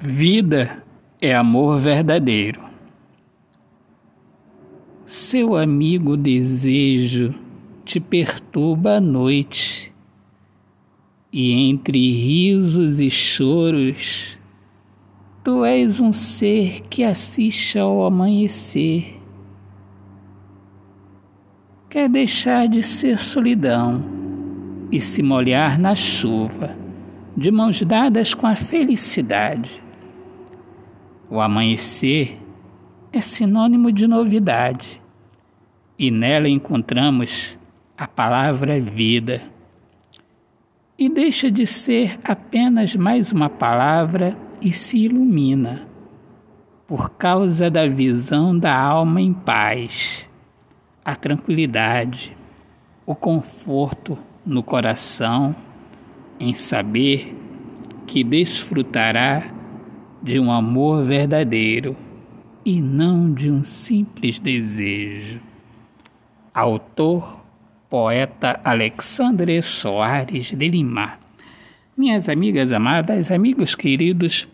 Vida é amor verdadeiro. Seu amigo desejo te perturba à noite, e entre risos e choros, tu és um ser que assiste ao amanhecer. Quer deixar de ser solidão e se molhar na chuva, de mãos dadas com a felicidade o amanhecer é sinônimo de novidade e nela encontramos a palavra vida. E deixa de ser apenas mais uma palavra e se ilumina por causa da visão da alma em paz, a tranquilidade, o conforto no coração em saber que desfrutará de um amor verdadeiro e não de um simples desejo. Autor, poeta Alexandre Soares de Lima. Minhas amigas amadas, amigos queridos,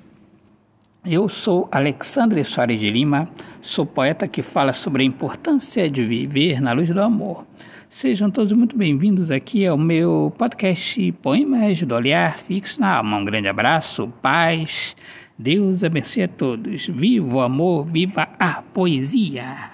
eu sou Alexandre Soares de Lima, sou poeta que fala sobre a importância de viver na luz do amor. Sejam todos muito bem-vindos aqui ao meu podcast Poemas do Olhar Fixo na Alma. Um grande abraço, paz Deus abençoe a todos. Viva o amor, viva a poesia!